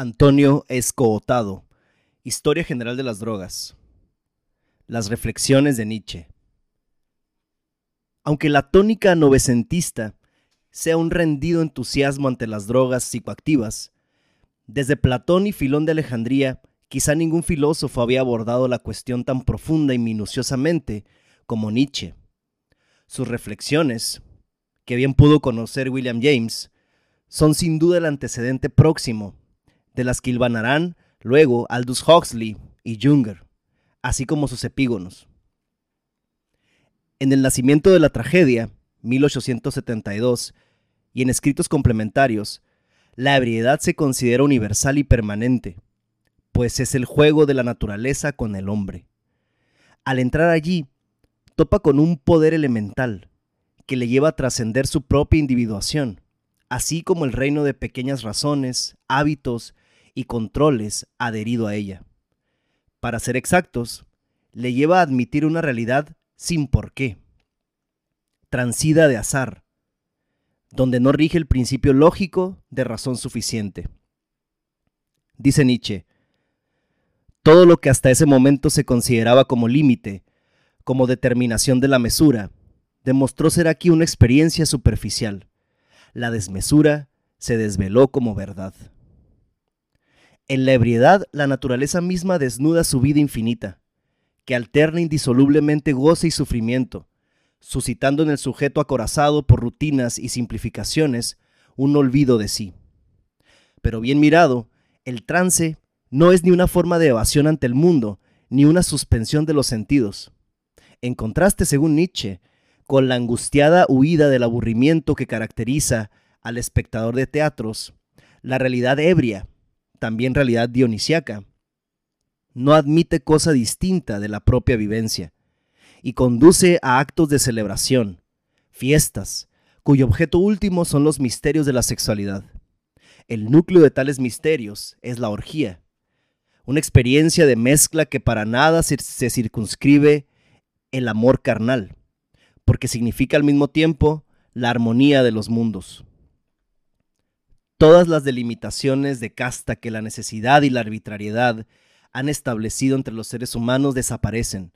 Antonio Escootado. Historia General de las Drogas. Las reflexiones de Nietzsche. Aunque la tónica novecentista sea un rendido entusiasmo ante las drogas psicoactivas, desde Platón y Filón de Alejandría, quizá ningún filósofo había abordado la cuestión tan profunda y minuciosamente como Nietzsche. Sus reflexiones, que bien pudo conocer William James, son sin duda el antecedente próximo de las que hilvanarán luego Aldous Huxley y Junger, así como sus epígonos. En El nacimiento de la tragedia, 1872, y en escritos complementarios, la ebriedad se considera universal y permanente, pues es el juego de la naturaleza con el hombre. Al entrar allí, topa con un poder elemental que le lleva a trascender su propia individuación, así como el reino de pequeñas razones, hábitos y controles adherido a ella. Para ser exactos, le lleva a admitir una realidad sin porqué, transida de azar, donde no rige el principio lógico de razón suficiente. Dice Nietzsche, todo lo que hasta ese momento se consideraba como límite, como determinación de la mesura, demostró ser aquí una experiencia superficial. La desmesura se desveló como verdad. En la ebriedad, la naturaleza misma desnuda su vida infinita, que alterna indisolublemente goce y sufrimiento, suscitando en el sujeto acorazado por rutinas y simplificaciones un olvido de sí. Pero bien mirado, el trance no es ni una forma de evasión ante el mundo, ni una suspensión de los sentidos. En contraste, según Nietzsche, con la angustiada huida del aburrimiento que caracteriza al espectador de teatros, la realidad ebria, también realidad dionisiaca, no admite cosa distinta de la propia vivencia y conduce a actos de celebración, fiestas, cuyo objeto último son los misterios de la sexualidad. El núcleo de tales misterios es la orgía, una experiencia de mezcla que para nada se, circunscribe el amor carnal, porque significa al mismo tiempo la armonía de los mundos. Todas las delimitaciones de casta que la necesidad y la arbitrariedad han establecido entre los seres humanos desaparecen.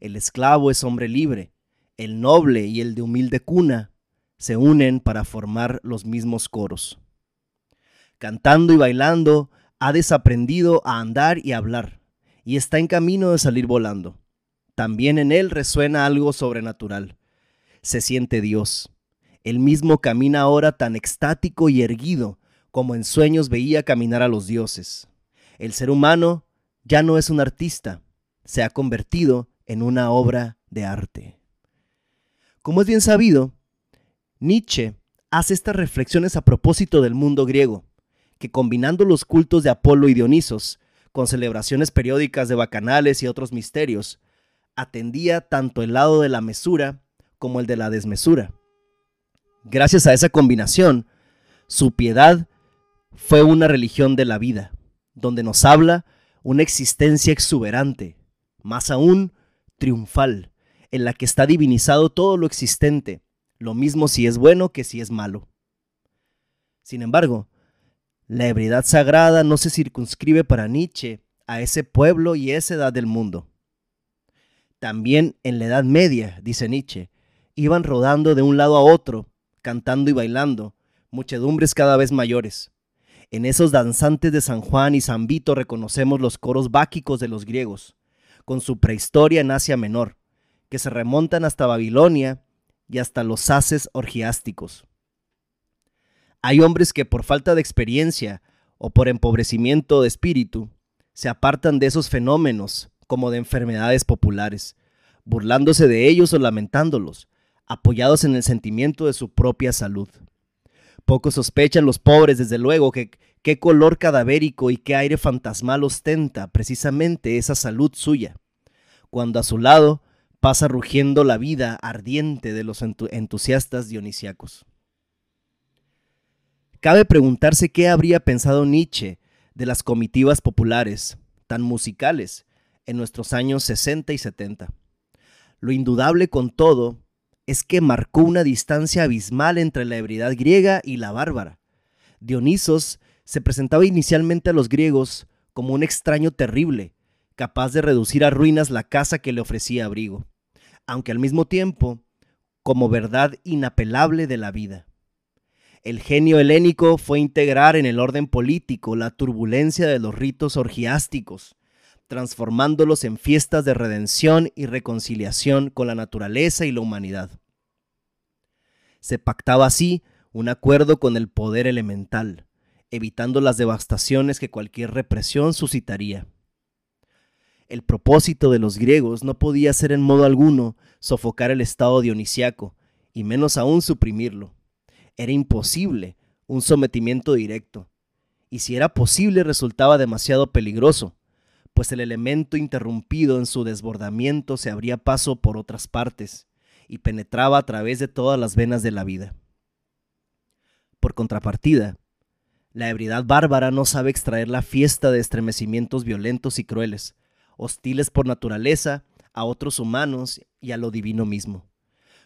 El esclavo es hombre libre, el noble y el de humilde cuna se unen para formar los mismos coros. Cantando y bailando, ha desaprendido a andar y hablar, y está en camino de salir volando. También en él resuena algo sobrenatural. Se siente Dios. Él mismo camina ahora tan extático y erguido como en sueños veía caminar a los dioses. El ser humano ya no es un artista, se ha convertido en una obra de arte. Como es bien sabido, Nietzsche hace estas reflexiones a propósito del mundo griego, que combinando los cultos de Apolo y Dionisos, con celebraciones periódicas de bacanales y otros misterios, atendía tanto el lado de la mesura como el de la desmesura. Gracias a esa combinación, su piedad fue una religión de la vida, donde nos habla una existencia exuberante, más aún triunfal, en la que está divinizado todo lo existente, lo mismo si es bueno que si es malo. Sin embargo, la ebriedad sagrada no se circunscribe para Nietzsche a ese pueblo y esa edad del mundo. También en la Edad Media, dice Nietzsche, iban rodando de un lado a otro, cantando y bailando, muchedumbres cada vez mayores. En esos danzantes de San Juan y San Vito reconocemos los coros báquicos de los griegos, con su prehistoria en Asia Menor, que se remontan hasta Babilonia y hasta los haces orgiásticos. Hay hombres que por falta de experiencia o por empobrecimiento de espíritu se apartan de esos fenómenos como de enfermedades populares, burlándose de ellos o lamentándolos, apoyados en el sentimiento de su propia salud. Poco sospechan los pobres, desde luego, que qué color cadavérico y qué aire fantasmal ostenta precisamente esa salud suya, cuando a su lado pasa rugiendo la vida ardiente de los entusiastas dionisiacos. Cabe preguntarse qué habría pensado Nietzsche de las comitivas populares, tan musicales, en nuestros años 60 y 70. Lo indudable con todo es que marcó una distancia abismal entre la ebriedad griega y la bárbara. Dionisos se presentaba inicialmente a los griegos como un extraño terrible, capaz de reducir a ruinas la casa que le ofrecía abrigo, aunque al mismo tiempo como verdad inapelable de la vida. El genio helénico fue integrar en el orden político la turbulencia de los ritos orgiásticos, transformándolos en fiestas de redención y reconciliación con la naturaleza y la humanidad. Se pactaba así un acuerdo con el poder elemental, evitando las devastaciones que cualquier represión suscitaría. El propósito de los griegos no podía ser en modo alguno sofocar el estado dionisiaco, y menos aún suprimirlo. Era imposible un sometimiento directo, y si era posible resultaba demasiado peligroso, pues el elemento interrumpido en su desbordamiento se abría paso por otras partes y penetraba a través de todas las venas de la vida. Por contrapartida, la ebriedad bárbara no sabe extraer la fiesta de estremecimientos violentos y crueles, hostiles por naturaleza a otros humanos y a lo divino mismo.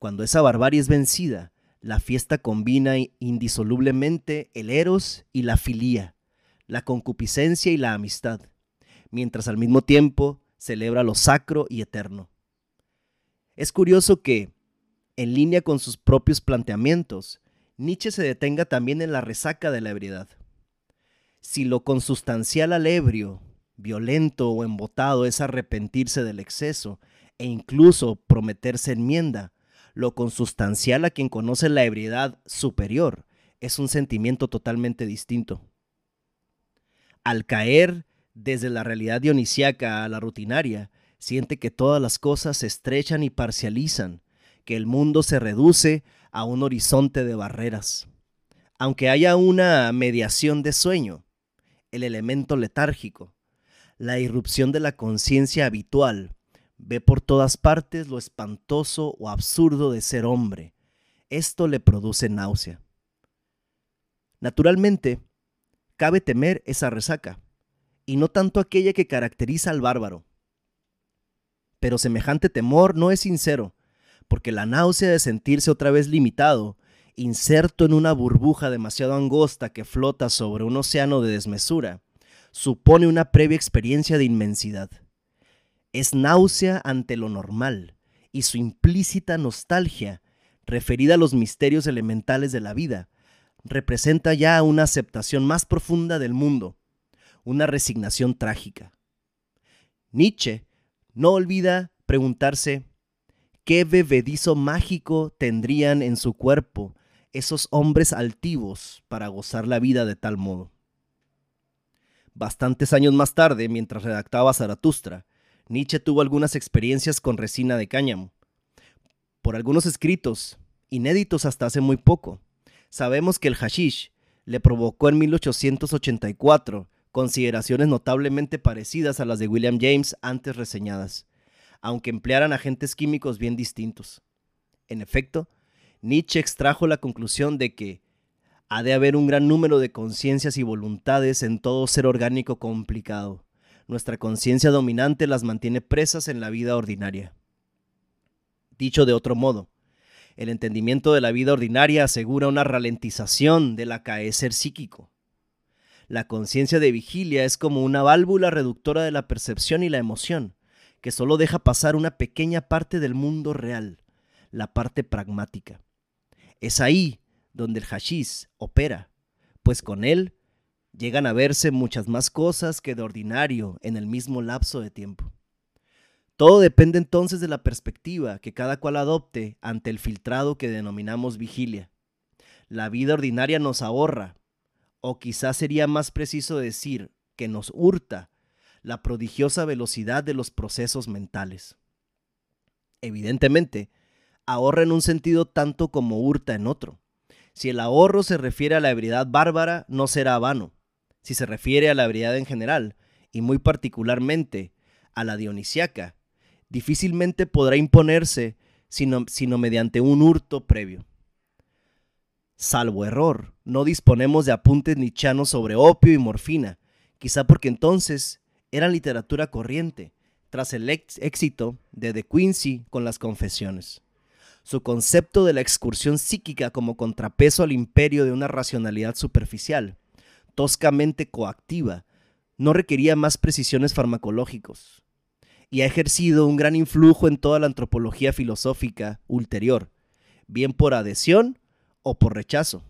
Cuando esa barbarie es vencida, la fiesta combina indisolublemente el eros y la filía, la concupiscencia y la amistad, mientras al mismo tiempo celebra lo sacro y eterno. Es curioso que, en línea con sus propios planteamientos, Nietzsche se detenga también en la resaca de la ebriedad. Si lo consustancial al ebrio violento o embotado es arrepentirse del exceso e incluso prometerse enmienda. Lo consustancial a quien conoce la ebriedad superior es un sentimiento totalmente distinto. Al caer desde la realidad dionisiaca a la rutinaria, siente que todas las cosas se estrechan y parcializan, que el mundo se reduce a un horizonte de barreras. Aunque haya una mediación de sueño, el elemento letárgico, la irrupción de la conciencia habitual. Ve por todas partes lo espantoso o absurdo de ser hombre. Esto le produce náusea. Naturalmente, cabe temer esa resaca, y no tanto aquella que caracteriza al bárbaro. Pero semejante temor no es sincero, porque la náusea de sentirse otra vez limitado, inserto en una burbuja demasiado angosta que flota sobre un océano de desmesura, supone una previa experiencia de inmensidad. Es náusea ante lo normal y su implícita nostalgia, referida a los misterios elementales de la vida, representa ya una aceptación más profunda del mundo, una resignación trágica. Nietzsche no olvida preguntarse qué bebedizo mágico tendrían en su cuerpo esos hombres altivos para gozar la vida de tal modo. Bastantes años más tarde, mientras redactaba Zaratustra, Nietzsche tuvo algunas experiencias con resina de cáñamo. Por algunos escritos, inéditos hasta hace muy poco, sabemos que el hashish le provocó en 1884 consideraciones notablemente parecidas a las de William James antes reseñadas, aunque emplearan agentes químicos bien distintos. En efecto, Nietzsche extrajo la conclusión de que ha de haber un gran número de conciencias y voluntades en todo ser orgánico complicado. Nuestra conciencia dominante las mantiene presas en la vida ordinaria. Dicho de otro modo, el entendimiento de la vida ordinaria asegura una ralentización del acaecer psíquico. La conciencia de vigilia es como una válvula reductora de la percepción y la emoción, que solo deja pasar una pequeña parte del mundo real, la parte pragmática. Es ahí donde el hashish opera, pues con él llegan a verse muchas más cosas que de ordinario en el mismo lapso de tiempo. Todo depende entonces de la perspectiva que cada cual adopte ante el filtrado que denominamos vigilia. La vida ordinaria nos ahorra, o quizás sería más preciso decir que nos hurta, la prodigiosa velocidad de los procesos mentales. Evidentemente, ahorra en un sentido tanto como hurta en otro. Si el ahorro se refiere a la ebriedad bárbara, no será vano. Si se refiere a la ebriedad en general, y muy particularmente a la dionisiaca, difícilmente podrá imponerse sino, sino mediante un hurto previo. Salvo error, no disponemos de apuntes nichanos sobre opio y morfina, quizá porque entonces eran literatura corriente tras el éxito de De Quincy con las confesiones. Su concepto de la excursión psíquica como contrapeso al imperio de una racionalidad superficial, toscamente coactiva, no requería más precisiones farmacológicos y ha ejercido un gran influjo en toda la antropología filosófica ulterior, bien por adhesión o por rechazo.